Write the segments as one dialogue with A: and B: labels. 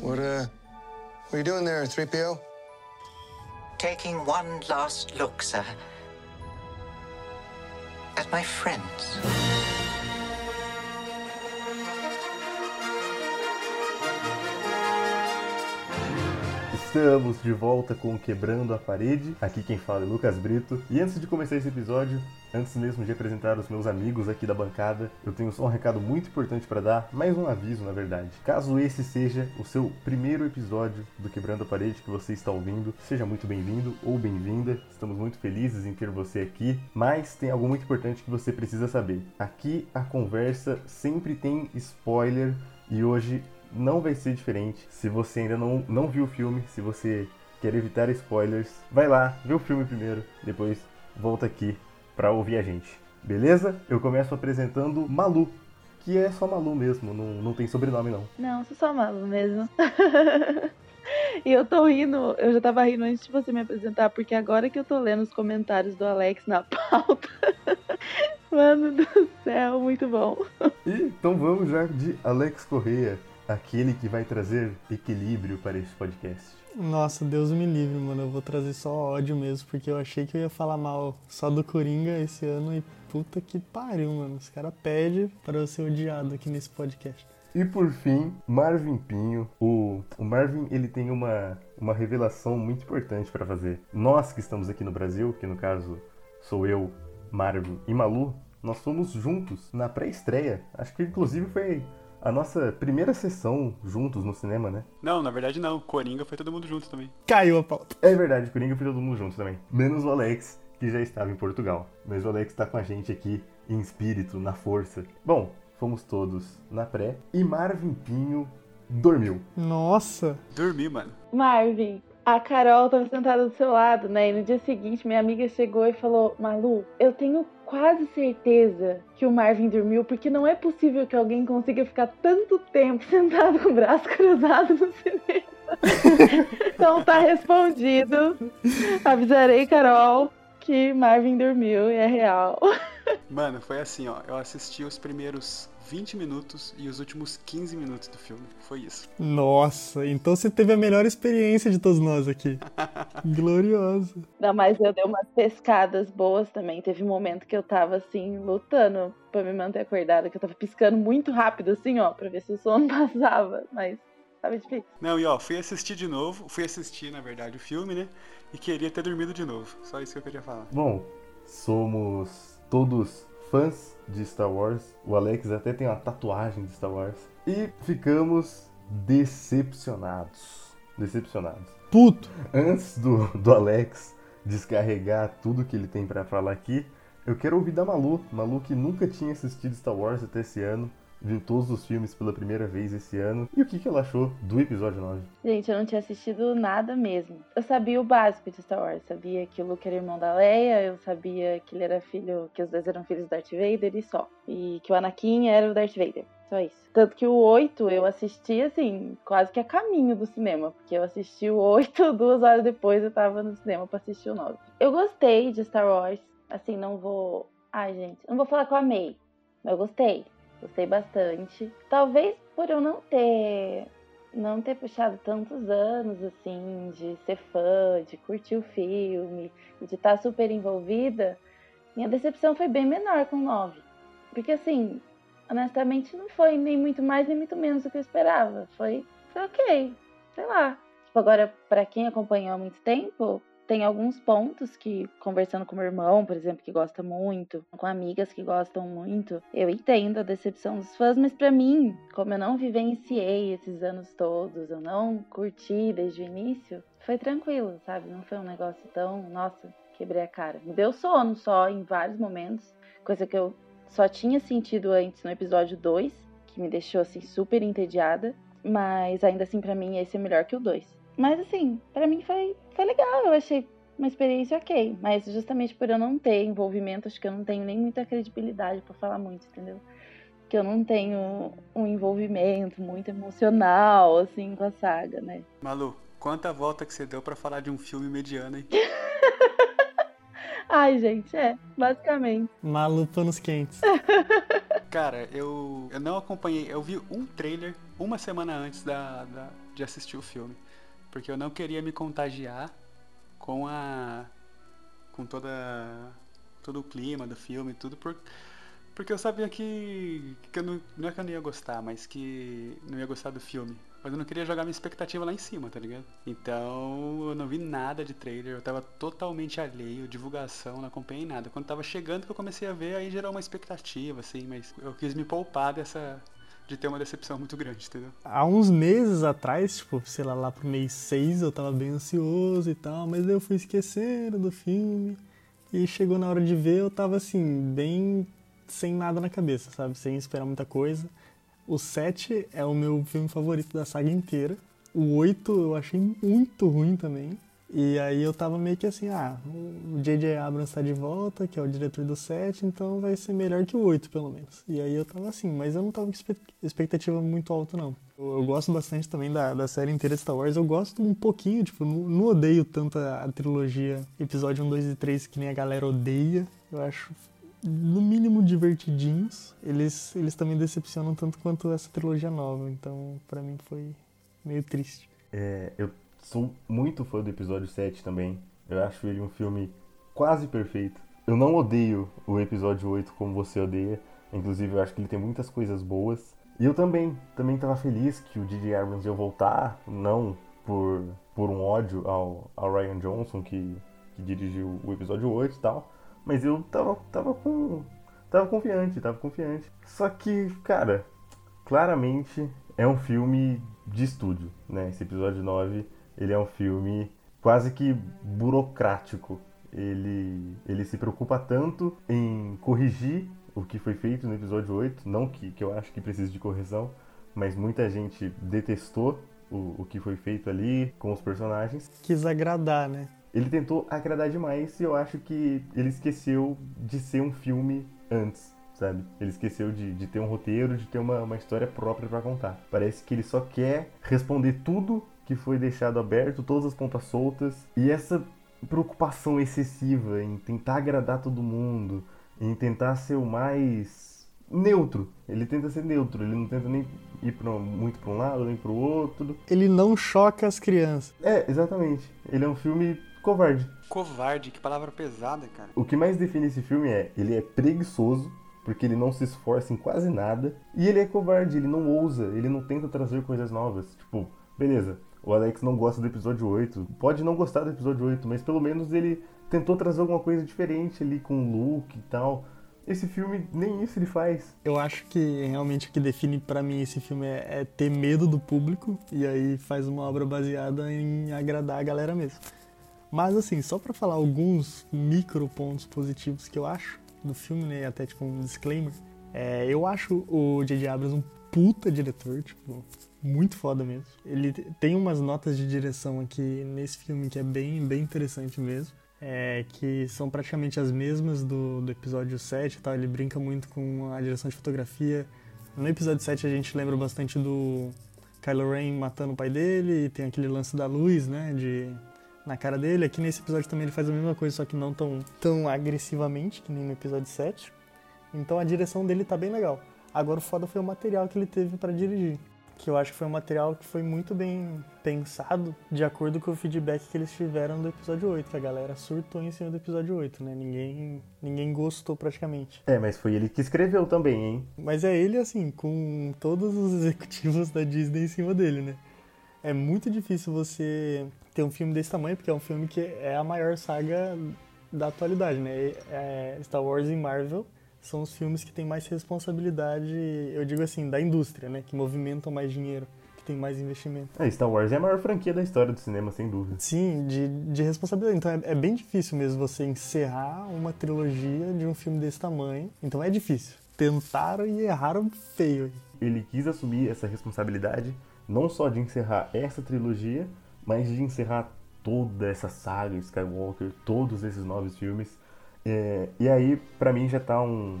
A: What, uh, what are you doing there, 3PO?
B: Taking one last look, sir. At my friends.
C: Estamos de volta com Quebrando a Parede. Aqui quem fala é Lucas Brito. E antes de começar esse episódio, antes mesmo de apresentar os meus amigos aqui da bancada, eu tenho só um recado muito importante para dar, mais um aviso na verdade. Caso esse seja o seu primeiro episódio do Quebrando a Parede que você está ouvindo, seja muito bem-vindo ou bem-vinda. Estamos muito felizes em ter você aqui, mas tem algo muito importante que você precisa saber. Aqui a conversa sempre tem spoiler e hoje não vai ser diferente. Se você ainda não, não viu o filme, se você quer evitar spoilers, vai lá, vê o filme primeiro, depois volta aqui para ouvir a gente. Beleza? Eu começo apresentando Malu, que é só Malu mesmo, não, não tem sobrenome não.
D: Não, sou só Malu mesmo. e eu tô rindo, eu já tava rindo antes de você me apresentar, porque agora que eu tô lendo os comentários do Alex na pauta. Mano do céu, muito bom.
C: E, então vamos já de Alex Correia aquele que vai trazer equilíbrio para esse podcast.
E: Nossa, Deus me livre, mano. Eu vou trazer só ódio mesmo, porque eu achei que eu ia falar mal só do Coringa esse ano e puta que pariu, mano. Os caras pedem para eu ser odiado aqui nesse podcast.
C: E por fim, Marvin Pinho. O, o Marvin ele tem uma, uma revelação muito importante para fazer. Nós que estamos aqui no Brasil, que no caso sou eu, Marvin e Malu, nós fomos juntos na pré-estreia. Acho que inclusive foi a nossa primeira sessão juntos no cinema, né?
F: Não, na verdade não. Coringa foi todo mundo junto também.
E: Caiu a pauta.
C: É verdade, Coringa foi todo mundo junto também. Menos o Alex, que já estava em Portugal. Mas o Alex está com a gente aqui em espírito, na força. Bom, fomos todos na pré. E Marvin Pinho dormiu.
E: Nossa!
F: Dormi, mano.
D: Marvin, a Carol tava sentada do seu lado, né? E no dia seguinte, minha amiga chegou e falou: Malu, eu tenho quase certeza que o Marvin dormiu, porque não é possível que alguém consiga ficar tanto tempo sentado com o braço cruzado no cinema. então tá respondido. Avisarei, Carol, que Marvin dormiu e é real.
F: Mano, foi assim, ó. Eu assisti os primeiros 20 minutos e os últimos 15 minutos do filme. Foi isso.
E: Nossa, então você teve a melhor experiência de todos nós aqui. Glorioso.
D: Não, mas eu dei umas pescadas boas também. Teve um momento que eu tava assim, lutando pra me manter acordada, que eu tava piscando muito rápido, assim, ó, pra ver se o sono passava. Mas tava difícil.
F: Não, e ó, fui assistir de novo. Fui assistir, na verdade, o filme, né? E queria ter dormido de novo. Só isso que eu queria falar.
C: Bom, somos todos fãs de Star Wars. O Alex até tem uma tatuagem de Star Wars. E ficamos decepcionados. Decepcionados.
E: Puto!
C: Antes do, do Alex descarregar tudo que ele tem para falar aqui, eu quero ouvir da Malu. Malu que nunca tinha assistido Star Wars até esse ano. Viu todos os filmes pela primeira vez esse ano. E o que, que ela achou do episódio 9?
D: Gente, eu não tinha assistido nada mesmo. Eu sabia o básico de Star Wars. Sabia que o Luke era irmão da Leia, eu sabia que ele era filho, que os dois eram filhos do Darth Vader e só. E que o Anakin era o Darth Vader. Só isso. Tanto que o 8 eu assisti, assim, quase que a caminho do cinema. Porque eu assisti o 8, duas horas depois eu tava no cinema pra assistir o 9. Eu gostei de Star Wars. Assim, não vou. Ai, gente, não vou falar que eu amei. Mas eu gostei. Gostei bastante. Talvez por eu não ter não ter puxado tantos anos assim de ser fã, de curtir o filme, de estar tá super envolvida, minha decepção foi bem menor com 9. Porque assim, honestamente não foi nem muito mais nem muito menos do que eu esperava. Foi, foi ok, sei lá. Tipo, agora, para quem acompanhou há muito tempo, tem alguns pontos que, conversando com meu irmão, por exemplo, que gosta muito, com amigas que gostam muito, eu entendo a decepção dos fãs, mas para mim, como eu não vivenciei esses anos todos, eu não curti desde o início, foi tranquilo, sabe? Não foi um negócio tão, nossa, quebrei a cara. Me deu sono só em vários momentos, coisa que eu só tinha sentido antes no episódio 2, que me deixou assim super entediada, mas ainda assim para mim esse é melhor que o 2. Mas assim, para mim foi, foi legal, eu achei uma experiência ok. Mas justamente por eu não ter envolvimento, acho que eu não tenho nem muita credibilidade para falar muito, entendeu? Que eu não tenho um envolvimento muito emocional, assim, com a saga, né?
F: Malu, quanta volta que você deu para falar de um filme mediano, hein?
D: Ai, gente, é, basicamente.
E: Malu panos quentes.
F: Cara, eu, eu não acompanhei, eu vi um trailer uma semana antes da, da, de assistir o filme. Porque eu não queria me contagiar com a. com toda. todo o clima do filme, tudo por, porque eu sabia que, que eu não, não é que eu não ia gostar, mas que não ia gostar do filme. Mas eu não queria jogar minha expectativa lá em cima, tá ligado? Então eu não vi nada de trailer, eu tava totalmente alheio, divulgação, não acompanhei nada. Quando tava chegando que eu comecei a ver, aí gerou uma expectativa, assim, mas eu quis me poupar dessa. De ter uma decepção muito grande, entendeu?
E: Há uns meses atrás, tipo, sei lá, lá pro mês 6, eu tava bem ansioso e tal, mas eu fui esquecendo do filme. E chegou na hora de ver, eu tava assim, bem sem nada na cabeça, sabe? Sem esperar muita coisa. O 7 é o meu filme favorito da saga inteira. O 8 eu achei muito ruim também. E aí eu tava meio que assim, ah, o J.J. Abrams tá de volta, que é o diretor do 7, então vai ser melhor que o 8, pelo menos. E aí eu tava assim, mas eu não tava com expectativa muito alta, não. Eu, eu gosto bastante também da, da série inteira Star Wars. Eu gosto um pouquinho, tipo, não, não odeio tanto a, a trilogia episódio 1, 2 e 3 que nem a galera odeia. Eu acho no mínimo divertidinhos. Eles, eles também decepcionam tanto quanto essa trilogia nova, então para mim foi meio triste.
C: É, eu sou muito fã do episódio 7 também. Eu acho ele um filme quase perfeito. Eu não odeio o episódio 8 como você odeia. Inclusive, eu acho que ele tem muitas coisas boas. E eu também, também estava feliz que o D.J. Abrams ia voltar, não por, por um ódio ao, ao Ryan Johnson, que, que dirigiu o episódio 8 e tal, mas eu tava, tava com. Tava confiante, tava confiante. Só que, cara, claramente é um filme de estúdio, né? Esse episódio 9, ele é um filme quase que burocrático. Ele, ele se preocupa tanto em corrigir o que foi feito no episódio 8, não que, que eu acho que precise de correção, mas muita gente detestou o, o que foi feito ali com os personagens.
E: Quis agradar, né?
C: ele tentou agradar demais e eu acho que ele esqueceu de ser um filme antes, sabe? Ele esqueceu de, de ter um roteiro, de ter uma, uma história própria para contar. Parece que ele só quer responder tudo que foi deixado aberto, todas as pontas soltas, e essa preocupação excessiva em tentar agradar todo mundo, em tentar ser o mais neutro. Ele tenta ser neutro, ele não tenta nem ir pra, muito para um lado nem para o outro.
E: Ele não choca as crianças.
C: É, exatamente. Ele é um filme covarde.
F: Covarde, que palavra pesada, cara.
C: O que mais define esse filme é, ele é preguiçoso, porque ele não se esforça em quase nada, e ele é covarde, ele não ousa, ele não tenta trazer coisas novas. Tipo, beleza, o Alex não gosta do episódio 8, pode não gostar do episódio 8, mas pelo menos ele tentou trazer alguma coisa diferente ali com o Luke e tal. Esse filme, nem isso ele faz.
E: Eu acho que realmente o que define para mim esse filme é, é, ter medo do público e aí faz uma obra baseada em agradar a galera mesmo. Mas assim, só para falar alguns micro pontos positivos que eu acho do filme, né, até tipo um disclaimer, é, eu acho o J.J. Abrams um puta diretor, tipo, muito foda mesmo. Ele tem umas notas de direção aqui nesse filme que é bem, bem interessante mesmo. É, que são praticamente as mesmas do, do episódio 7 tal. Ele brinca muito com a direção de fotografia. No episódio 7 a gente lembra bastante do Kylo Ren matando o pai dele, e tem aquele lance da luz, né? De na cara dele. Aqui nesse episódio também ele faz a mesma coisa, só que não tão, tão agressivamente que nem no episódio 7. Então a direção dele tá bem legal. Agora o foda foi o material que ele teve para dirigir. Que eu acho que foi um material que foi muito bem pensado de acordo com o feedback que eles tiveram do episódio 8, que a galera surtou em cima do episódio 8, né? Ninguém, ninguém gostou praticamente.
C: É, mas foi ele que escreveu também, hein?
E: Mas é ele, assim, com todos os executivos da Disney em cima dele, né? É muito difícil você ter um filme desse tamanho, porque é um filme que é a maior saga da atualidade, né? É Star Wars e Marvel são os filmes que têm mais responsabilidade, eu digo assim, da indústria, né? Que movimentam mais dinheiro, que tem mais investimento.
C: É, Star Wars é a maior franquia da história do cinema, sem dúvida.
E: Sim, de, de responsabilidade. Então é, é bem difícil mesmo você encerrar uma trilogia de um filme desse tamanho. Então é difícil. Tentaram e erraram feio.
C: Ele quis assumir essa responsabilidade, não só de encerrar essa trilogia, mas de encerrar toda essa saga Skywalker, todos esses novos filmes. É, e aí, para mim, já tá um,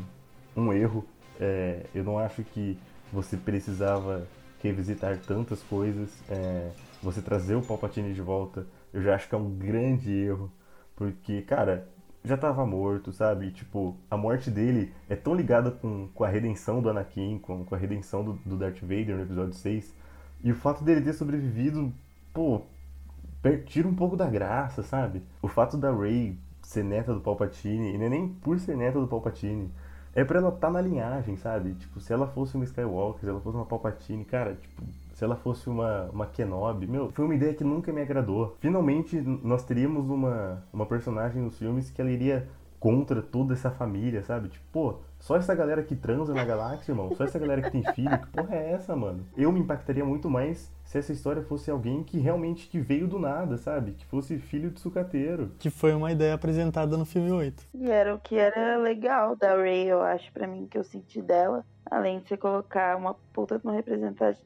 C: um erro. É, eu não acho que você precisava revisitar tantas coisas. É, você trazer o Palpatine de volta, eu já acho que é um grande erro. Porque, cara, já tava morto, sabe? Tipo, a morte dele é tão ligada com, com a redenção do Anakin, com, com a redenção do, do Darth Vader no episódio 6. E o fato dele ter sobrevivido, pô, tira um pouco da graça, sabe? O fato da Rey ser neta do Palpatine, e não é nem por ser neta do Palpatine, é pra ela estar tá na linhagem, sabe? Tipo, se ela fosse uma Skywalker, se ela fosse uma Palpatine, cara, tipo, se ela fosse uma, uma Kenobi, meu, foi uma ideia que nunca me agradou. Finalmente, nós teríamos uma, uma personagem nos filmes que ela iria contra toda essa família, sabe? Tipo, pô, só essa galera que transa na galáxia, irmão. Só essa galera que tem filho. Que porra é essa, mano? Eu me impactaria muito mais se essa história fosse alguém que realmente que veio do nada, sabe? Que fosse filho de sucateiro.
E: Que foi uma ideia apresentada no filme 8.
D: E era o que era legal da Ray, eu acho, para mim, que eu senti dela. Além de você colocar uma puta de uma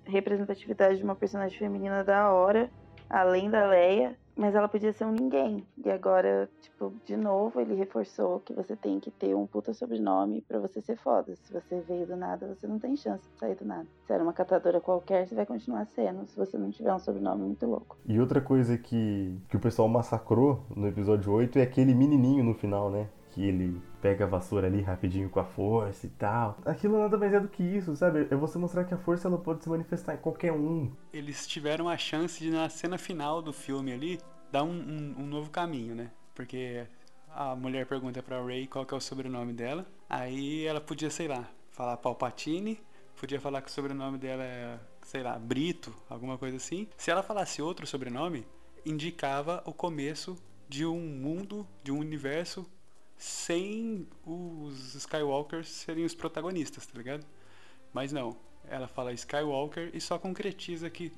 D: representatividade de uma personagem feminina da hora, além da Leia, mas ela podia ser um ninguém. E agora, tipo, de novo, ele reforçou que você tem que ter um puta sobrenome para você ser foda. Se você veio do nada, você não tem chance de sair do nada. Se era uma catadora qualquer, você vai continuar sendo, se você não tiver um sobrenome muito louco.
C: E outra coisa que, que o pessoal massacrou no episódio 8 é aquele menininho no final, né? Que ele pega a vassoura ali rapidinho com a força e tal. Aquilo nada mais é do que isso, sabe? É você mostrar que a força ela pode se manifestar em qualquer um.
F: Eles tiveram a chance de, na cena final do filme ali, dar um, um, um novo caminho, né? Porque a mulher pergunta pra Ray qual que é o sobrenome dela. Aí ela podia, sei lá, falar Palpatine, podia falar que o sobrenome dela é, sei lá, Brito, alguma coisa assim. Se ela falasse outro sobrenome, indicava o começo de um mundo, de um universo sem os Skywalkers serem os protagonistas, tá ligado? Mas não, ela fala Skywalker e só concretiza que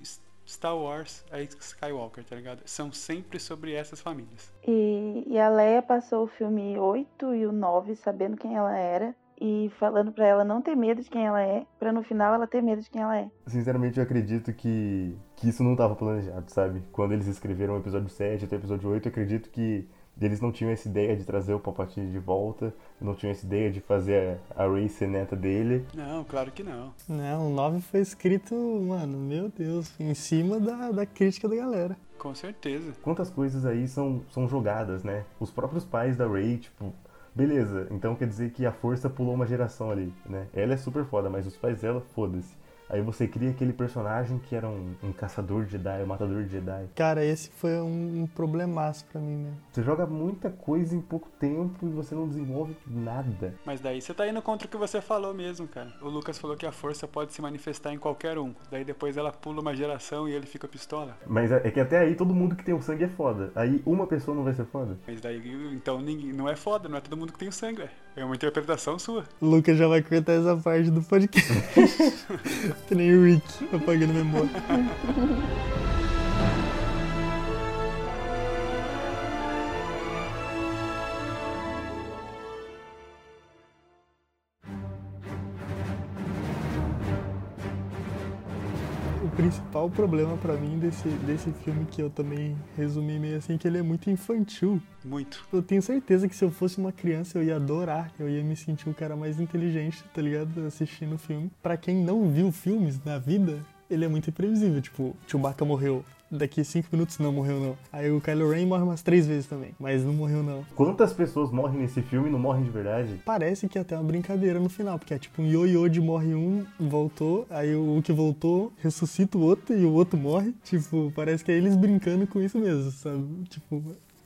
F: Star Wars é Skywalker, tá ligado? São sempre sobre essas famílias.
D: E, e a Leia passou o filme 8 e o 9 sabendo quem ela era e falando para ela não ter medo de quem ela é, para no final ela ter medo de quem ela é.
C: Sinceramente, eu acredito que, que isso não estava planejado, sabe? Quando eles escreveram o episódio 7 até o episódio 8, eu acredito que eles não tinham essa ideia de trazer o Palpatine de volta, não tinham essa ideia de fazer a Rey ser neta dele.
F: Não, claro que não.
E: Não, o 9 foi escrito, mano, meu Deus, em cima da, da crítica da galera.
F: Com certeza.
C: Quantas coisas aí são, são jogadas, né? Os próprios pais da Rey, tipo, beleza, então quer dizer que a força pulou uma geração ali, né? Ela é super foda, mas os pais dela, foda-se. Aí você cria aquele personagem que era um, um, caçador de Jedi, um matador de Jedi.
E: Cara, esse foi um, um problemaço pra mim, né?
C: Você joga muita coisa em pouco tempo e você não desenvolve nada.
F: Mas daí você tá indo contra o que você falou mesmo, cara. O Lucas falou que a força pode se manifestar em qualquer um. Daí depois ela pula uma geração e ele fica pistola.
C: Mas é, é que até aí todo mundo que tem o sangue é foda. Aí uma pessoa não vai ser foda.
F: Mas daí, então ninguém, não é foda, não é todo mundo que tem o sangue, velho. É uma interpretação sua.
E: O Lucas já vai cortar essa parte do podcast. que nem o Rick apagando memória. Principal problema para mim desse, desse filme, que eu também resumi meio assim, que ele é muito infantil.
F: Muito.
E: Eu tenho certeza que se eu fosse uma criança eu ia adorar, eu ia me sentir o cara mais inteligente, tá ligado? Assistindo o filme. Para quem não viu filmes na vida, ele é muito imprevisível. Tipo, Chewbacca morreu daqui cinco minutos não morreu não. Aí o Kylo Ren morre umas três vezes também, mas não morreu não.
C: Quantas pessoas morrem nesse filme e não morrem de verdade?
E: Parece que é até uma brincadeira no final, porque é tipo um ioiô de morre um, voltou, aí o que voltou ressuscita o outro e o outro morre. Tipo, parece que é eles brincando com isso mesmo, sabe? Tipo,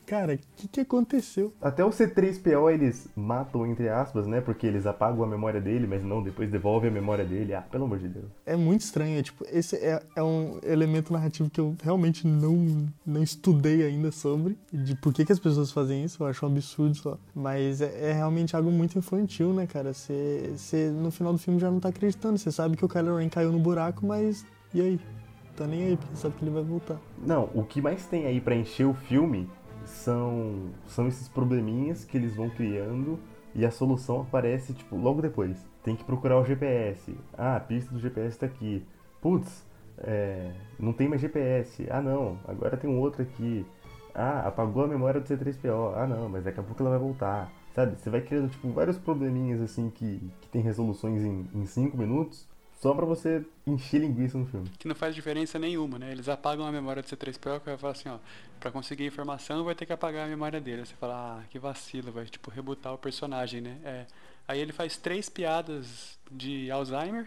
E: cara, o que, que aconteceu?
C: Até o C3PO eles matam, entre aspas, né? Porque eles apagam a memória dele, mas não, depois devolvem a memória dele. Ah, pelo amor de Deus.
E: É muito estranho. É, tipo, esse é, é um elemento narrativo que eu realmente não, não estudei ainda sobre. De por que, que as pessoas fazem isso. Eu acho um absurdo só. Mas é, é realmente algo muito infantil, né, cara? Você no final do filme já não tá acreditando. Você sabe que o Kylo Ren caiu no buraco, mas e aí? Tá nem aí, porque sabe que ele vai voltar.
C: Não, o que mais tem aí para encher o filme são, são esses probleminhas que eles vão criando e a solução aparece tipo logo depois. Tem que procurar o GPS. Ah, a pista do GPS está aqui. Putz, é, não tem mais GPS. Ah, não, agora tem um outro aqui. Ah, apagou a memória do C3PO. Ah, não, mas daqui a pouco ela vai voltar. Sabe? Você vai criando tipo vários probleminhas assim que, que tem resoluções em 5 minutos só pra você encher linguiça no filme.
F: Que não faz diferença nenhuma, né? Eles apagam a memória do C3PO e falam assim, ó, pra conseguir informação vai ter que apagar a memória dele. Aí você fala, ah, que vacilo, vai tipo rebutar o personagem, né? É. Aí ele faz três piadas de Alzheimer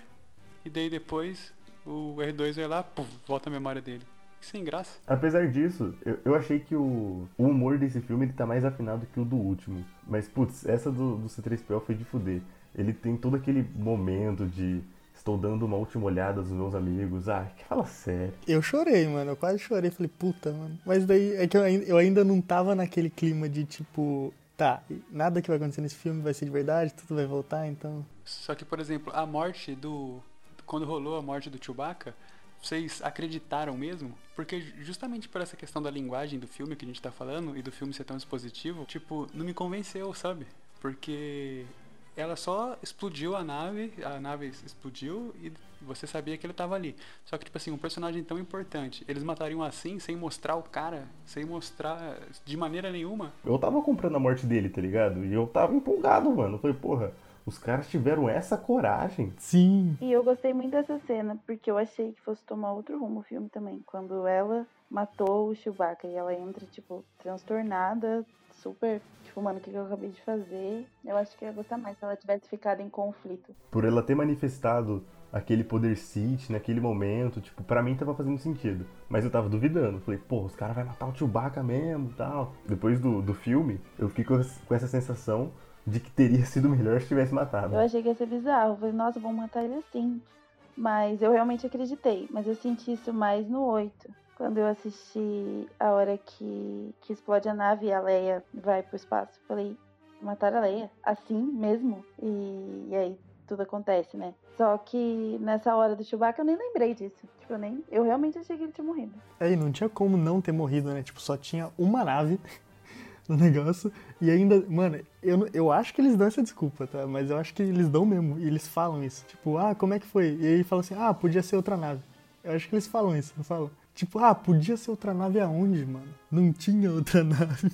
F: e daí depois o R2 vai lá, puf, volta a memória dele. Sem graça.
C: Apesar disso, eu, eu achei que o, o humor desse filme ele tá mais afinado que o do último. Mas, putz, essa do, do C3PO foi de fuder. Ele tem todo aquele momento de estou dando uma última olhada dos meus amigos. Ah, que fala sério.
E: Eu chorei, mano. Eu quase chorei. Falei, puta, mano. Mas daí é que eu ainda, eu ainda não tava naquele clima de tipo. Tá, nada que vai acontecer nesse filme vai ser de verdade, tudo vai voltar, então.
F: Só que, por exemplo, a morte do. Quando rolou a morte do Chewbacca, vocês acreditaram mesmo? Porque justamente por essa questão da linguagem do filme que a gente tá falando e do filme ser tão expositivo, tipo, não me convenceu, sabe? Porque ela só explodiu a nave, a nave explodiu e você sabia que ele tava ali. Só que, tipo assim, um personagem tão importante, eles matariam assim, sem mostrar o cara, sem mostrar de maneira nenhuma.
C: Eu tava comprando a morte dele, tá ligado? E eu tava empolgado, mano. Foi, porra, os caras tiveram essa coragem.
E: Sim.
D: E eu gostei muito dessa cena, porque eu achei que fosse tomar outro rumo o filme também. Quando ela matou o Chewbacca e ela entra, tipo, transtornada, super, tipo, mano, o que eu acabei de fazer? Eu acho que eu ia gostar mais se ela tivesse ficado em conflito.
C: Por ela ter manifestado aquele poder Sith naquele momento, tipo, pra mim tava fazendo sentido. Mas eu tava duvidando. Falei, pô, os caras vão matar o Chewbacca mesmo tal. Depois do, do filme, eu fiquei com, com essa sensação de que teria sido melhor se tivesse matado.
D: Eu achei que ia ser bizarro. Eu falei, nossa, vão matar ele assim. Mas eu realmente acreditei. Mas eu senti isso mais no 8. Quando eu assisti a hora que, que explode a nave e a Leia vai pro espaço. Falei, mataram a Leia? Assim mesmo? E, e aí tudo acontece, né? Só que nessa hora do Chewbacca eu nem lembrei disso. Tipo, eu, nem, eu realmente achei que ele tinha morrido.
E: É, e não tinha como não ter morrido, né? Tipo, só tinha uma nave no negócio. E ainda, mano, eu, eu acho que eles dão essa desculpa, tá? Mas eu acho que eles dão mesmo. E eles falam isso. Tipo, ah, como é que foi? E aí fala assim, ah, podia ser outra nave. Eu acho que eles falam isso, não falam? Tipo, ah, podia ser outra nave aonde, mano? Não tinha outra nave.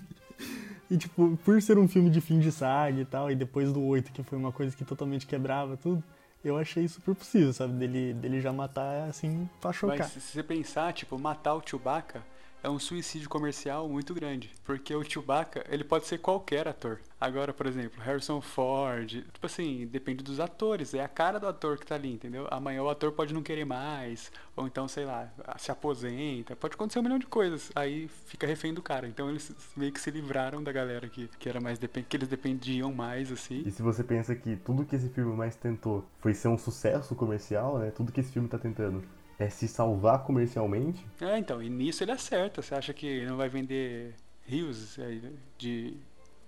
E: E, tipo, por ser um filme de fim de saga e tal, e depois do 8, que foi uma coisa que totalmente quebrava tudo, eu achei super possível, sabe? Dele, dele já matar, assim, pra chocar.
F: Mas se você pensar, tipo, matar o Chewbacca é um suicídio comercial muito grande. Porque o Chewbacca, ele pode ser qualquer ator. Agora, por exemplo, Harrison Ford, tipo assim, depende dos atores, é a cara do ator que tá ali, entendeu? Amanhã o ator pode não querer mais, ou então, sei lá, se aposenta, pode acontecer um milhão de coisas, aí fica refém do cara. Então eles meio que se livraram da galera que, que era mais depend... que eles dependiam mais, assim.
C: E se você pensa que tudo que esse filme mais tentou foi ser um sucesso comercial, né? Tudo que esse filme tá tentando é se salvar comercialmente.
F: É, então, e nisso ele acerta. Você acha que não vai vender rios é, de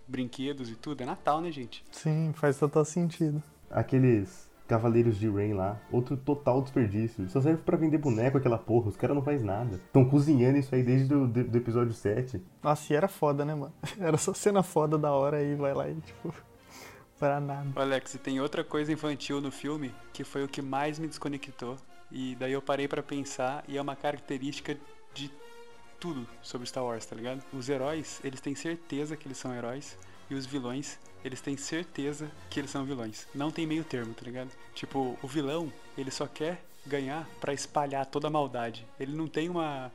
F: brinquedos e tudo? É Natal, né, gente?
E: Sim, faz total sentido.
C: Aqueles Cavaleiros de Rain lá, outro total desperdício. Só serve pra vender boneco aquela porra, os caras não fazem nada. Estão cozinhando isso aí desde do, do episódio 7.
E: Nossa, e era foda, né, mano? Era só cena foda da hora e vai lá e, tipo, para nada.
F: Alex, e tem outra coisa infantil no filme que foi o que mais me desconectou. E daí eu parei para pensar e é uma característica de tudo sobre Star Wars, tá ligado? Os heróis, eles têm certeza que eles são heróis e os vilões, eles têm certeza que eles são vilões. Não tem meio termo, tá ligado? Tipo, o vilão, ele só quer ganhar para espalhar toda a maldade. Ele não tem uma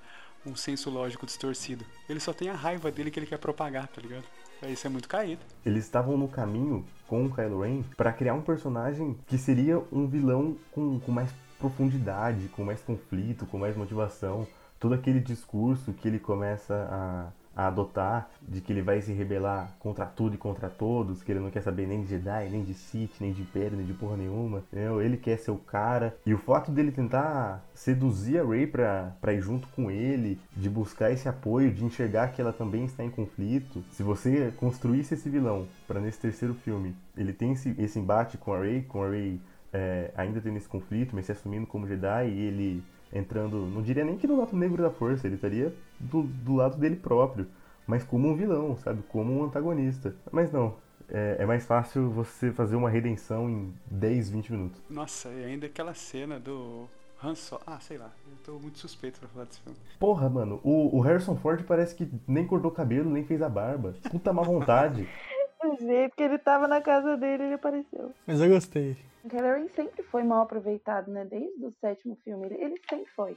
F: um senso lógico distorcido. Ele só tem a raiva dele que ele quer propagar, tá ligado? Isso é muito caído.
C: Eles estavam no caminho com o Kylo Ren para criar um personagem que seria um vilão com, com mais profundidade, com mais conflito, com mais motivação. Todo aquele discurso que ele começa a, a adotar de que ele vai se rebelar contra tudo e contra todos, que ele não quer saber nem de Jedi, nem de Sith, nem de Império, nem de porra nenhuma. Entendeu? Ele quer ser o cara. E o fato dele tentar seduzir a Rey pra, pra ir junto com ele, de buscar esse apoio, de enxergar que ela também está em conflito. Se você construísse esse vilão para nesse terceiro filme, ele tem esse, esse embate com a Rey, com a Rey é, ainda tendo esse conflito, mas se assumindo como Jedi e ele entrando, não diria nem que do lado negro da força, ele estaria do, do lado dele próprio, mas como um vilão, sabe? Como um antagonista. Mas não, é, é, mais fácil você fazer uma redenção em 10, 20 minutos.
F: Nossa, e ainda aquela cena do Han Solo. Ah, sei lá, eu tô muito suspeito pra falar desse filme.
C: Porra, mano, o, o Harrison Ford parece que nem cortou o cabelo, nem fez a barba. Puta má vontade.
D: Do jeito que ele tava na casa dele, ele apareceu.
E: Mas eu gostei.
D: Kylo sempre foi mal aproveitado, né? Desde o sétimo filme, ele, ele sempre foi.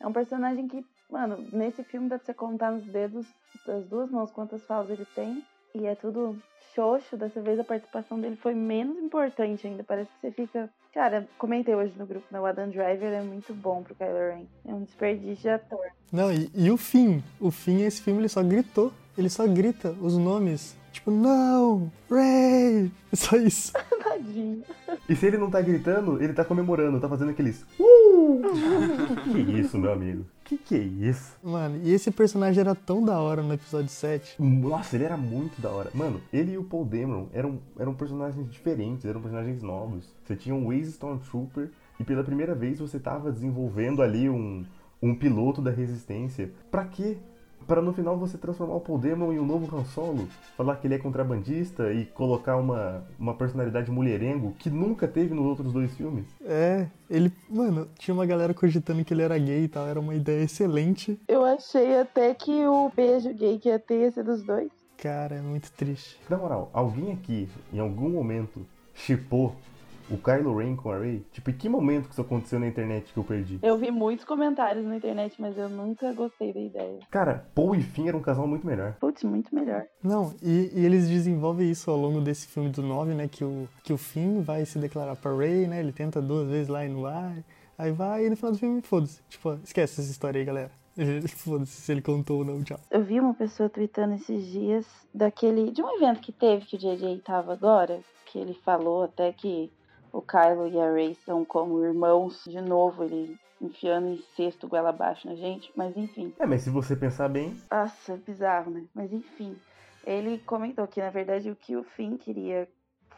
D: É um personagem que, mano, nesse filme dá pra você contar nos dedos das duas mãos quantas falas ele tem. E é tudo xoxo. Dessa vez a participação dele foi menos importante ainda. Parece que você fica. Cara, comentei hoje no grupo, né? O Adam Driver é muito bom pro Kylo Ren. É um desperdício de ator.
E: Não, e, e o fim? O fim, esse filme, ele só gritou. Ele só grita os nomes. Tipo, não! Ray! É só isso.
D: Tadinho.
C: E se ele não tá gritando, ele tá comemorando, tá fazendo aqueles. Uh! que isso, meu amigo? Que que é isso?
E: Mano, e esse personagem era tão da hora no episódio 7.
C: Nossa, ele era muito da hora. Mano, ele e o Paul Dameron eram, eram personagens diferentes, eram personagens novos. Você tinha um Waze Stormtrooper e pela primeira vez você tava desenvolvendo ali um, um piloto da resistência. Pra quê? Para no final você transformar o Paul em um novo Han Solo, falar que ele é contrabandista e colocar uma, uma personalidade mulherengo que nunca teve nos outros dois filmes.
E: É, ele. Mano, tinha uma galera cogitando que ele era gay e tal, era uma ideia excelente.
D: Eu achei até que o beijo gay que ia ter ia ser dos dois.
E: Cara, é muito triste.
C: Na moral, alguém aqui, em algum momento, chipou o Kylo Ren com a Rey? Tipo, em que momento que isso aconteceu na internet que eu perdi?
D: Eu vi muitos comentários na internet, mas eu nunca gostei da ideia.
C: Cara, Paul e Finn era um casal muito melhor.
D: Putz, muito melhor.
E: Não, e, e eles desenvolvem isso ao longo desse filme do 9, né? Que o, que o Finn vai se declarar pra Rey, né? Ele tenta duas vezes lá e não vai. Aí vai e no final do filme, foda-se. Tipo, esquece essa história aí, galera. Foda-se se ele contou ou não, tchau.
D: Eu vi uma pessoa tweetando esses dias daquele. de um evento que teve que o JJ tava agora, que ele falou até que o Kylo e a Rey são como irmãos. De novo, ele enfiando em cesto goela abaixo na gente, mas enfim.
C: É, mas se você pensar bem,
D: Nossa, bizarro, né? Mas enfim, ele comentou que na verdade o que o Finn queria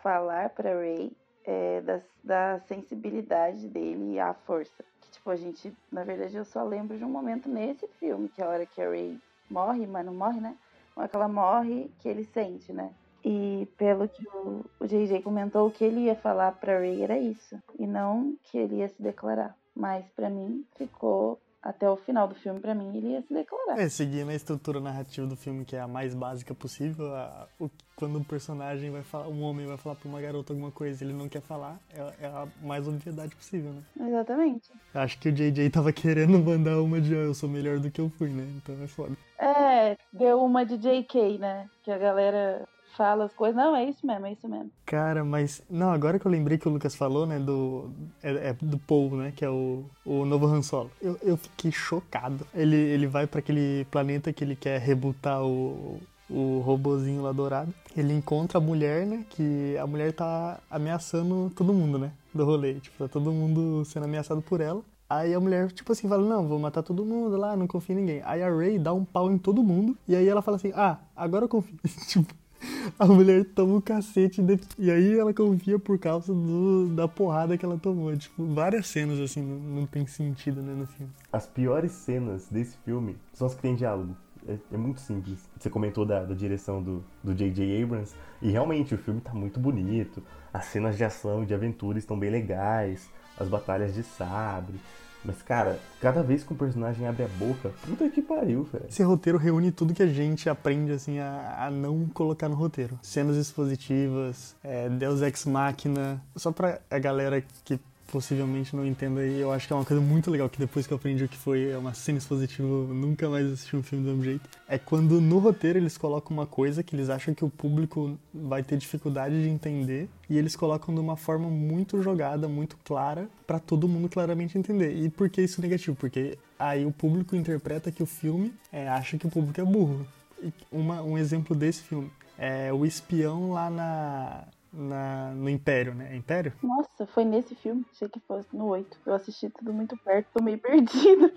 D: falar pra Rey é da, da sensibilidade dele à força. Que tipo, a gente, na verdade, eu só lembro de um momento nesse filme, que é a hora que a Rey morre, mas não morre, né? Uma que ela morre, que ele sente, né? E pelo que o, o JJ comentou, o que ele ia falar pra Rey era isso. E não que ele ia se declarar. Mas pra mim ficou até o final do filme, pra mim, ele ia se declarar.
E: É, seguindo a estrutura narrativa do filme, que é a mais básica possível, a- o- quando um personagem vai falar, um homem vai falar pra uma garota alguma coisa e ele não quer falar, é, é a mais obviedade possível, né?
D: Exatamente.
E: Acho que o JJ tava querendo mandar uma de "Ah, eu sou melhor do que eu fui, né? Então é foda.
D: É, deu uma de JK, né? Que a galera fala as coisas. Não, é isso mesmo, é isso mesmo.
E: Cara, mas. Não, agora que eu lembrei que o Lucas falou, né? Do. É, é do Paul, né? Que é o, o novo Han Solo. Eu, eu fiquei chocado. Ele, ele vai pra aquele planeta que ele quer rebutar o. O robozinho lá dourado. Ele encontra a mulher, né? Que a mulher tá ameaçando todo mundo, né? Do rolê. Tipo, tá todo mundo sendo ameaçado por ela. Aí a mulher, tipo assim, fala, não, vou matar todo mundo lá, não confio em ninguém. Aí a Ray dá um pau em todo mundo. E aí ela fala assim, ah, agora eu confio. tipo, a mulher toma um cacete de- e aí ela confia por causa do, da porrada que ela tomou. Tipo, várias cenas assim não, não tem sentido, né, no filme.
C: as piores cenas desse filme são as que tem diálogo. É, é muito simples. Você comentou da, da direção do do J.J. Abrams, e realmente o filme tá muito bonito. As cenas de ação e de aventura estão bem legais, as batalhas de sabre. Mas, cara, cada vez que um personagem abre a boca, puta que pariu, velho.
E: Esse roteiro reúne tudo que a gente aprende assim a, a não colocar no roteiro. Cenas expositivas, é, Deus Ex Machina. Só pra a galera que possivelmente não entenda aí, eu acho que é uma coisa muito legal que depois que eu aprendi o que foi é uma cena expositiva, eu nunca mais assisti um filme do mesmo jeito. É quando no roteiro eles colocam uma coisa que eles acham que o público vai ter dificuldade de entender e eles colocam de uma forma muito jogada, muito clara, pra todo mundo claramente entender. E por que isso é negativo? Porque aí o público interpreta que o filme é, acha que o público é burro. E uma- um exemplo desse filme é o espião lá na, na- no Império, né? É Império?
D: Nossa, foi nesse filme. Achei que fosse no 8. Eu assisti tudo muito perto, tô meio perdido.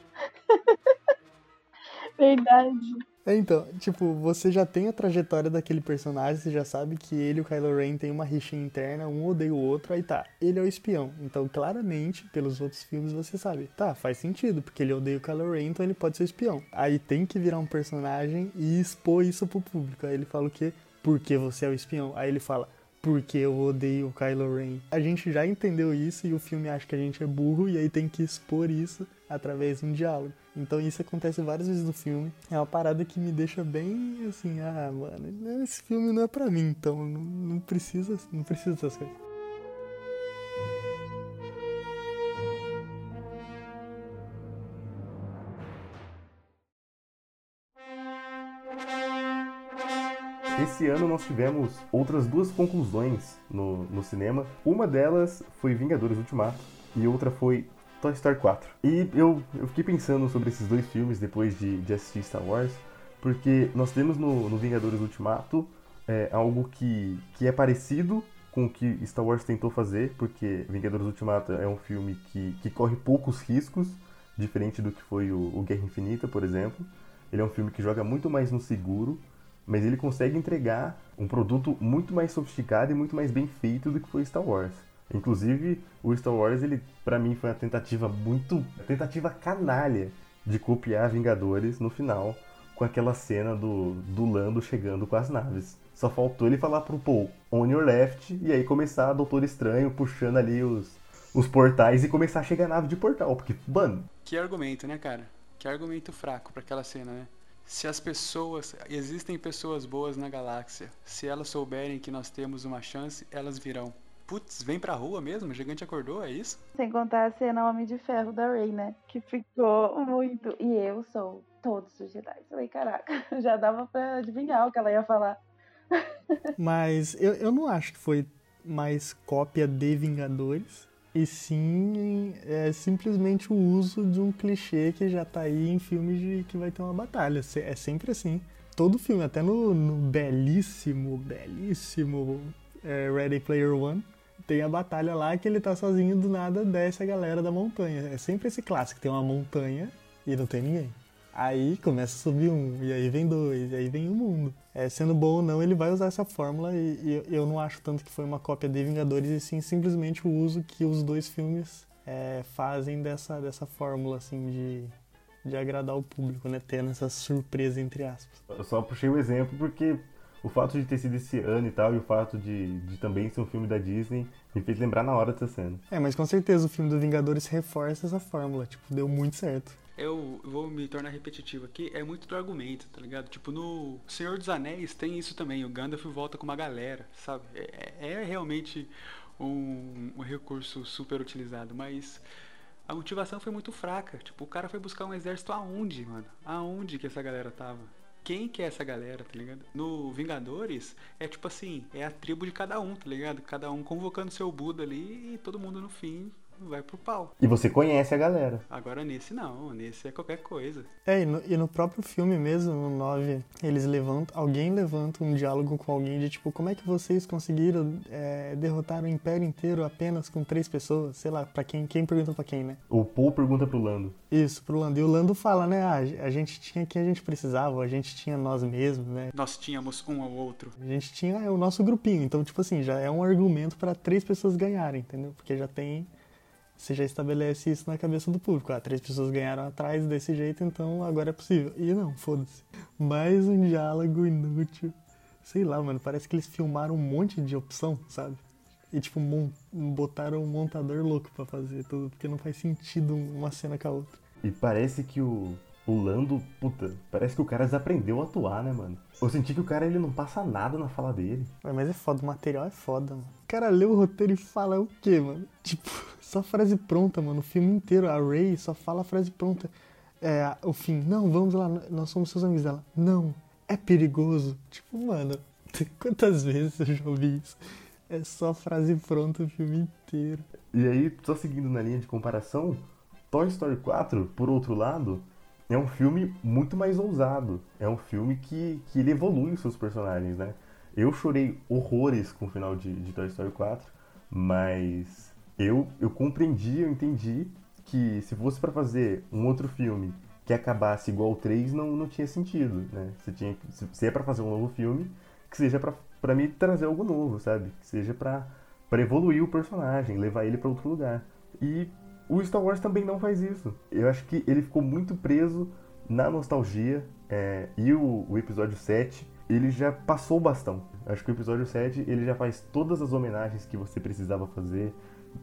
D: Verdade.
E: É, então, tipo, você já tem a trajetória daquele personagem, você já sabe que ele e o Kylo Ren tem uma rixa interna, um odeia o outro, aí tá, ele é o espião. Então, claramente, pelos outros filmes você sabe, tá, faz sentido, porque ele odeia o Kylo Ren, então ele pode ser o espião. Aí tem que virar um personagem e expor isso pro público. Aí ele fala o quê? Porque você é o espião. Aí ele fala, porque eu odeio o Kylo Ren. A gente já entendeu isso e o filme acha que a gente é burro e aí tem que expor isso através de um diálogo. Então isso acontece várias vezes no filme. É uma parada que me deixa bem assim, ah, mano, esse filme não é pra mim, então não, não precisa, não precisa dessas coisas.
C: Esse ano nós tivemos outras duas conclusões no, no cinema. Uma delas foi Vingadores Ultimato e outra foi Toy Story 4. E eu, eu fiquei pensando sobre esses dois filmes depois de, de assistir Star Wars, porque nós temos no, no Vingadores Ultimato é, algo que, que é parecido com o que Star Wars tentou fazer, porque Vingadores Ultimato é um filme que, que corre poucos riscos, diferente do que foi o, o Guerra Infinita, por exemplo. Ele é um filme que joga muito mais no seguro, mas ele consegue entregar um produto muito mais sofisticado e muito mais bem feito do que foi Star Wars. Inclusive, o Star Wars, ele para mim foi uma tentativa muito, tentativa canalha de copiar Vingadores no final, com aquela cena do, do Lando chegando com as naves. Só faltou ele falar pro Paul, on your left, e aí começar Doutor Estranho puxando ali os, os portais e começar a chegar a nave de portal, porque, mano...
F: Que argumento, né, cara? Que argumento fraco para aquela cena, né? Se as pessoas, existem pessoas boas na galáxia, se elas souberem que nós temos uma chance, elas virão. Putz, vem pra rua mesmo? O gigante acordou, é isso?
D: Sem contar a cena Homem de Ferro da Rey, né? Que ficou muito. E eu sou todos os Jedi. Falei, caraca, já dava pra adivinhar o que ela ia falar.
E: Mas eu, eu não acho que foi mais cópia de Vingadores. E sim, é simplesmente o uso de um clichê que já tá aí em filmes de que vai ter uma batalha. É sempre assim. Todo filme, até no, no belíssimo, belíssimo é, Ready Player One, tem a batalha lá que ele tá sozinho do nada desce a galera da montanha. É sempre esse clássico, tem uma montanha e não tem ninguém. Aí começa a subir um, e aí vem dois, e aí vem o um mundo. É, sendo bom ou não, ele vai usar essa fórmula e, e, eu não acho tanto que foi uma cópia de Vingadores, e sim simplesmente o uso que os dois filmes é, fazem dessa, dessa fórmula, assim, de, de agradar o público, né? Tendo essa surpresa, entre aspas.
C: Eu só puxei o exemplo porque o fato de ter sido esse ano e tal, e o fato de, de também ser um filme da Disney, me fez lembrar na hora dessa cena.
E: É, mas com certeza o filme do Vingadores reforça essa fórmula, tipo, deu muito certo
F: eu vou me tornar repetitivo aqui, é muito do argumento, tá ligado? Tipo, no Senhor dos Anéis tem isso também, o Gandalf volta com uma galera, sabe? É, é, é realmente um, um, recurso super utilizado, mas a motivação foi muito fraca. Tipo, o cara foi buscar um exército aonde, mano? Aonde que essa galera tava? Quem que é essa galera, tá ligado? No Vingadores, é tipo assim, é a tribo de cada um, tá ligado? Cada um convocando seu Buda ali e todo mundo no fim vai pro pau.
C: E você conhece a galera.
F: Agora nesse não, nesse é qualquer coisa.
E: É, e no, e no próprio filme mesmo, no 9, eles levantam, alguém levanta um diálogo com alguém de tipo, como é que vocês conseguiram é, derrotar o império inteiro apenas com três pessoas? Sei lá, pra quem, quem pergunta pra quem, né?
C: O Paul pergunta pro Lando.
E: Isso, pro Lando. E o Lando fala, né, ah, a gente tinha quem a gente precisava, a gente tinha nós mesmos, né?
F: Nós tínhamos um ao outro.
E: A gente tinha é, o nosso grupinho, então, tipo assim, já é um argumento para três pessoas ganharem, entendeu? Porque já tem você já estabelece isso na cabeça do público. Ah, três pessoas ganharam atrás desse jeito, então agora é possível. E não, foda-se. Mais um diálogo inútil. Sei lá, mano, parece que eles filmaram um monte de opção, sabe? E tipo, botaram um montador louco para fazer tudo, porque não faz sentido uma cena com a outra.
C: E parece que o, o Lando, puta, parece que o cara desaprendeu a atuar, né, mano? Eu senti que o cara ele não passa nada na fala dele.
E: Mas é foda, o material é foda, mano. O cara lê o roteiro e fala o quê, mano? Tipo, só frase pronta, mano. O filme inteiro, a Ray só fala a frase pronta. É, o fim, não, vamos lá, nós somos seus amigos dela. Não, é perigoso. Tipo, mano, quantas vezes eu já ouvi isso? É só frase pronta o filme inteiro.
C: E aí, só seguindo na linha de comparação, Toy Story 4, por outro lado, é um filme muito mais ousado. É um filme que, que ele evolui os seus personagens, né? Eu chorei horrores com o final de, de Toy Story 4, mas eu, eu compreendi, eu entendi que se fosse para fazer um outro filme que acabasse igual o 3, não, não tinha sentido, né? Você tinha, se é para fazer um novo filme, que seja para me trazer algo novo, sabe? Que seja para evoluir o personagem, levar ele para outro lugar. E o Star Wars também não faz isso. Eu acho que ele ficou muito preso na nostalgia, é, e o, o episódio 7 ele já passou o bastão. Acho que o episódio 7 ele já faz todas as homenagens que você precisava fazer,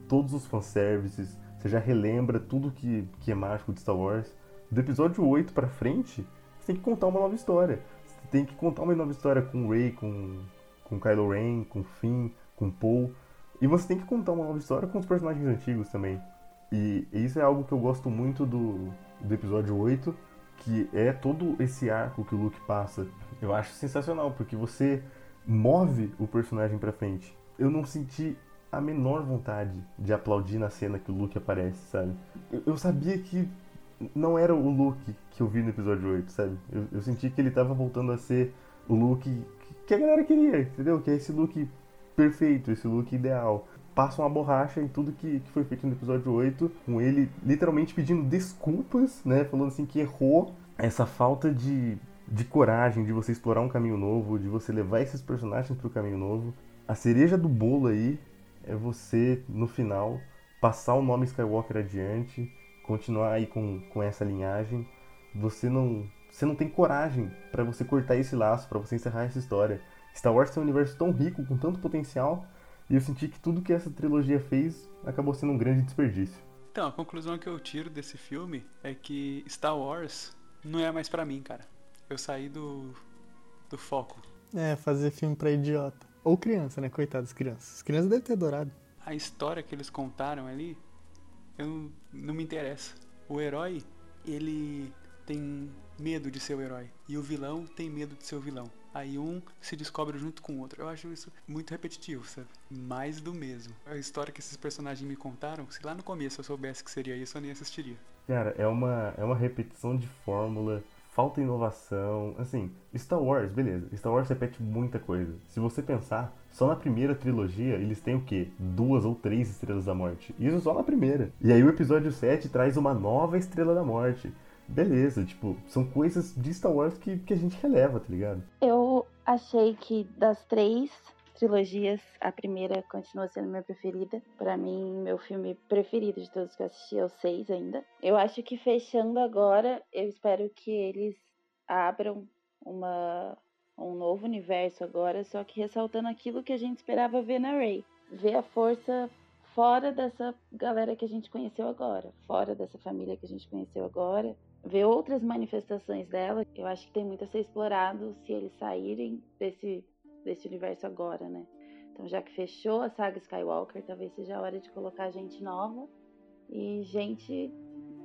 C: todos os fanservices, você já relembra tudo que, que é mágico de Star Wars. Do episódio 8 pra frente, você tem que contar uma nova história. Você tem que contar uma nova história com Rey, com, com Kylo Ren, com Finn, com Poe. E você tem que contar uma nova história com os personagens antigos também. E, isso é algo que eu gosto muito do, do episódio 8, que é todo esse arco que o Luke passa Eu acho sensacional, porque você move o personagem pra frente. Eu não senti a menor vontade de aplaudir na cena que o Luke aparece, sabe? Eu, eu sabia que não era o Luke que eu vi no episódio 8, sabe? Eu, eu senti que ele tava voltando a ser o Luke que a galera queria, entendeu? Que é esse look perfeito, esse look ideal. Passa uma borracha em tudo que, que foi feito no episódio 8, com ele literalmente pedindo desculpas, né? Falando assim que errou. Essa falta de, de coragem de você explorar um caminho novo, de você levar esses personagens para o caminho novo. A cereja do bolo aí é você, no final, passar o nome Skywalker adiante, continuar aí com, com essa linhagem. Você não, você não tem coragem para você cortar esse laço, para você encerrar essa história. Star Wars tem um universo tão rico, com tanto potencial, e eu senti que tudo que essa trilogia fez acabou sendo um grande desperdício.
F: Então, a conclusão que eu tiro desse filme é que Star Wars não é mais para mim, cara. Eu saí do, do foco.
E: É, fazer filme pra idiota. Ou criança, né? Coitadas crianças. As crianças devem ter adorado.
F: A história que eles contaram ali, eu não me interessa. O herói, ele tem medo de ser o herói. E o vilão tem medo de ser o vilão. Aí um se descobre junto com o outro. Eu acho isso muito repetitivo, sabe? Mais do mesmo. A história que esses personagens me contaram, se lá no começo eu soubesse que seria isso, eu nem assistiria.
C: Cara, é uma, é uma repetição de fórmula, falta inovação. Assim, Star Wars, beleza. Star Wars repete muita coisa. Se você pensar, só na primeira trilogia eles têm o quê? Duas ou três estrelas da morte. Isso só na primeira. E aí o episódio 7 traz uma nova estrela da morte beleza, tipo, são coisas de Star Wars que, que a gente releva, tá ligado?
D: Eu achei que das três trilogias, a primeira continua sendo minha preferida. Para mim, meu filme preferido de todos que eu assisti é o 6 ainda. Eu acho que fechando agora, eu espero que eles abram uma um novo universo agora, só que ressaltando aquilo que a gente esperava ver na Rey. Ver a força fora dessa galera que a gente conheceu agora, fora dessa família que a gente conheceu agora, ver outras manifestações dela. Eu acho que tem muito a ser explorado se eles saírem desse, desse universo agora, né? Então, já que fechou a saga Skywalker, talvez seja a hora de colocar gente nova e gente,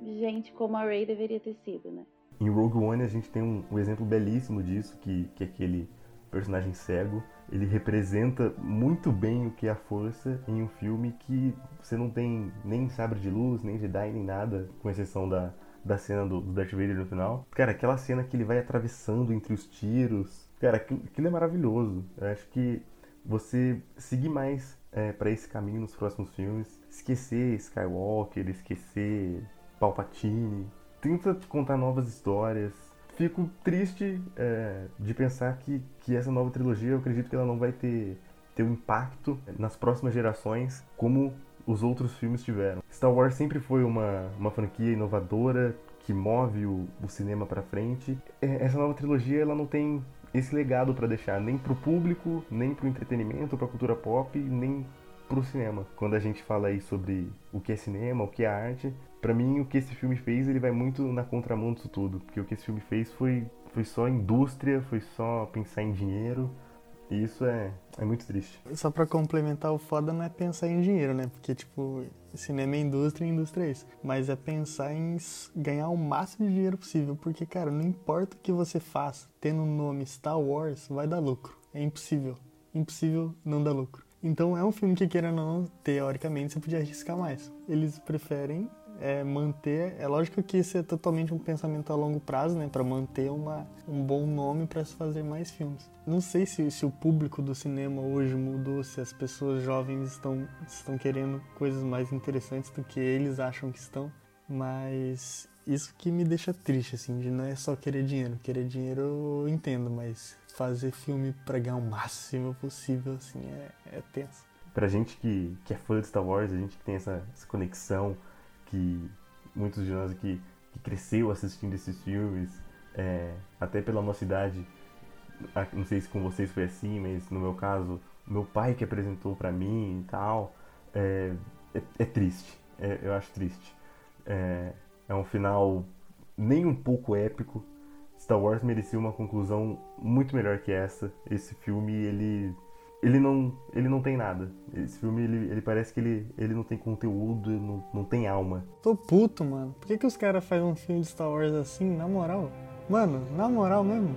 D: gente como a Rey deveria ter sido, né?
C: Em Rogue One a gente tem um, um exemplo belíssimo disso, que, que é aquele personagem cego. Ele representa muito bem o que é a força em um filme que você não tem nem sabre de luz, nem Jedi, nem nada, com exceção da, da cena do, do Darth Vader no final. Cara, aquela cena que ele vai atravessando entre os tiros. Cara, aquilo, aquilo é maravilhoso. Eu acho que você seguir mais é, para esse caminho nos próximos filmes, esquecer Skywalker, esquecer Palpatine, tenta contar novas histórias. Fico triste é, de pensar que, que essa nova trilogia, eu acredito que ela não vai ter, ter um impacto nas próximas gerações como os outros filmes tiveram. Star Wars sempre foi uma, uma franquia inovadora que move o, o cinema para frente. É, essa nova trilogia ela não tem esse legado para deixar nem pro público, nem pro entretenimento, pra cultura pop, nem pro cinema. Quando a gente fala aí sobre o que é cinema, o que é arte, para mim o que esse filme fez, ele vai muito na contramão disso tudo, porque o que esse filme fez foi foi só indústria, foi só pensar em dinheiro, e isso é, é muito triste.
E: Só pra complementar, o foda não é pensar em dinheiro, né? Porque, tipo, cinema é indústria e indústria é isso. Mas é pensar em ganhar o máximo de dinheiro possível. Porque, cara, não importa o que você faça, tendo o nome Star Wars, vai dar lucro. É impossível. Impossível não dar lucro. Então é um filme que, queira ou não, teoricamente, você podia arriscar mais. Eles preferem é, manter. É lógico que isso é totalmente um pensamento a longo prazo, né? Para manter uma, um bom nome para se fazer mais filmes. Não sei se, se o público do cinema hoje mudou, se as pessoas jovens estão, estão querendo coisas mais interessantes do que eles acham que estão, mas isso que me deixa triste, assim, de não é só querer dinheiro. Querer dinheiro eu entendo, mas fazer filme para ganhar o máximo possível, assim, é, é tenso.
C: Pra gente que, que é fã de Star Wars, a gente que tem essa, essa conexão que muitos de nós aqui que cresceu assistindo esses filmes, é, até pela nossa idade, não sei se com vocês foi assim, mas no meu caso, meu pai que apresentou para mim e tal, é, é, é triste, é, eu acho triste. É, é um final nem um pouco épico. Star Wars merecia uma conclusão muito melhor que essa. Esse filme, ele ele não, ele não tem nada. Esse filme, ele, ele parece que ele, ele não tem conteúdo, não, não tem alma.
E: Tô puto, mano. Por que, que os caras fazem um filme de Star Wars assim, na moral? Mano, na moral mesmo.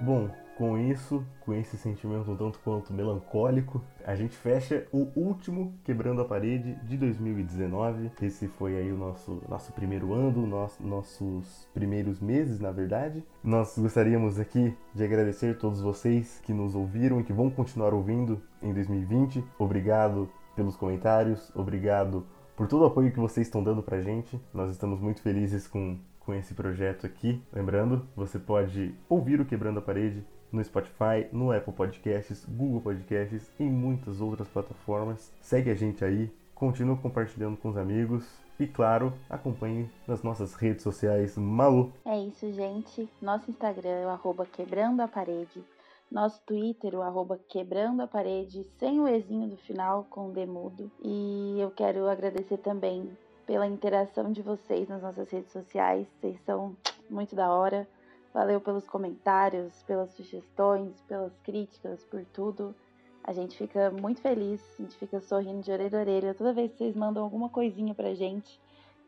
C: Bom, com isso, com esse sentimento um tanto quanto melancólico, a gente fecha o último Quebrando a Parede de 2019. Esse foi aí o nosso, nosso primeiro ano, nosso, nossos primeiros meses, na verdade. Nós gostaríamos aqui de agradecer a todos vocês que nos ouviram e que vão continuar ouvindo em 2020. Obrigado pelos comentários, obrigado por todo o apoio que vocês estão dando pra gente. Nós estamos muito felizes com, com esse projeto aqui. Lembrando, você pode ouvir o Quebrando a Parede no Spotify, no Apple Podcasts, Google Podcasts e muitas outras plataformas. Segue a gente aí, continua compartilhando com os amigos e, claro, acompanhe nas nossas redes sociais. Malu!
D: É isso, gente. Nosso Instagram é o quebrando a parede. Nosso Twitter, o arroba quebrando a parede, sem o ezinho do final, com o demudo. E eu quero agradecer também pela interação de vocês nas nossas redes sociais. Vocês são muito da hora. Valeu pelos comentários, pelas sugestões, pelas críticas, por tudo. A gente fica muito feliz, a gente fica sorrindo de orelha a orelha toda vez que vocês mandam alguma coisinha pra gente.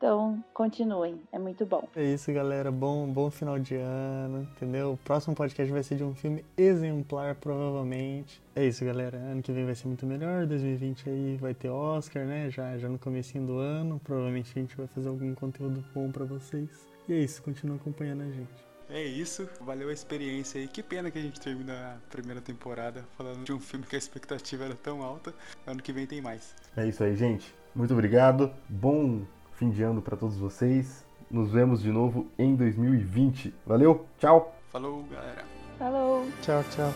D: Então, continuem, é muito bom.
E: É isso, galera. Bom, bom final de ano, entendeu? O próximo podcast vai ser de um filme exemplar, provavelmente. É isso, galera. Ano que vem vai ser muito melhor. 2020 aí vai ter Oscar, né? Já, já no comecinho do ano. Provavelmente a gente vai fazer algum conteúdo bom para vocês. E é isso, continua acompanhando a gente.
F: É isso, valeu a experiência aí. Que pena que a gente termina a primeira temporada falando de um filme que a expectativa era tão alta. Ano que vem tem mais.
C: É isso aí, gente. Muito obrigado. Bom fim de ano para todos vocês. Nos vemos de novo em 2020. Valeu, tchau.
F: Falou, galera.
D: Falou.
E: Tchau, tchau.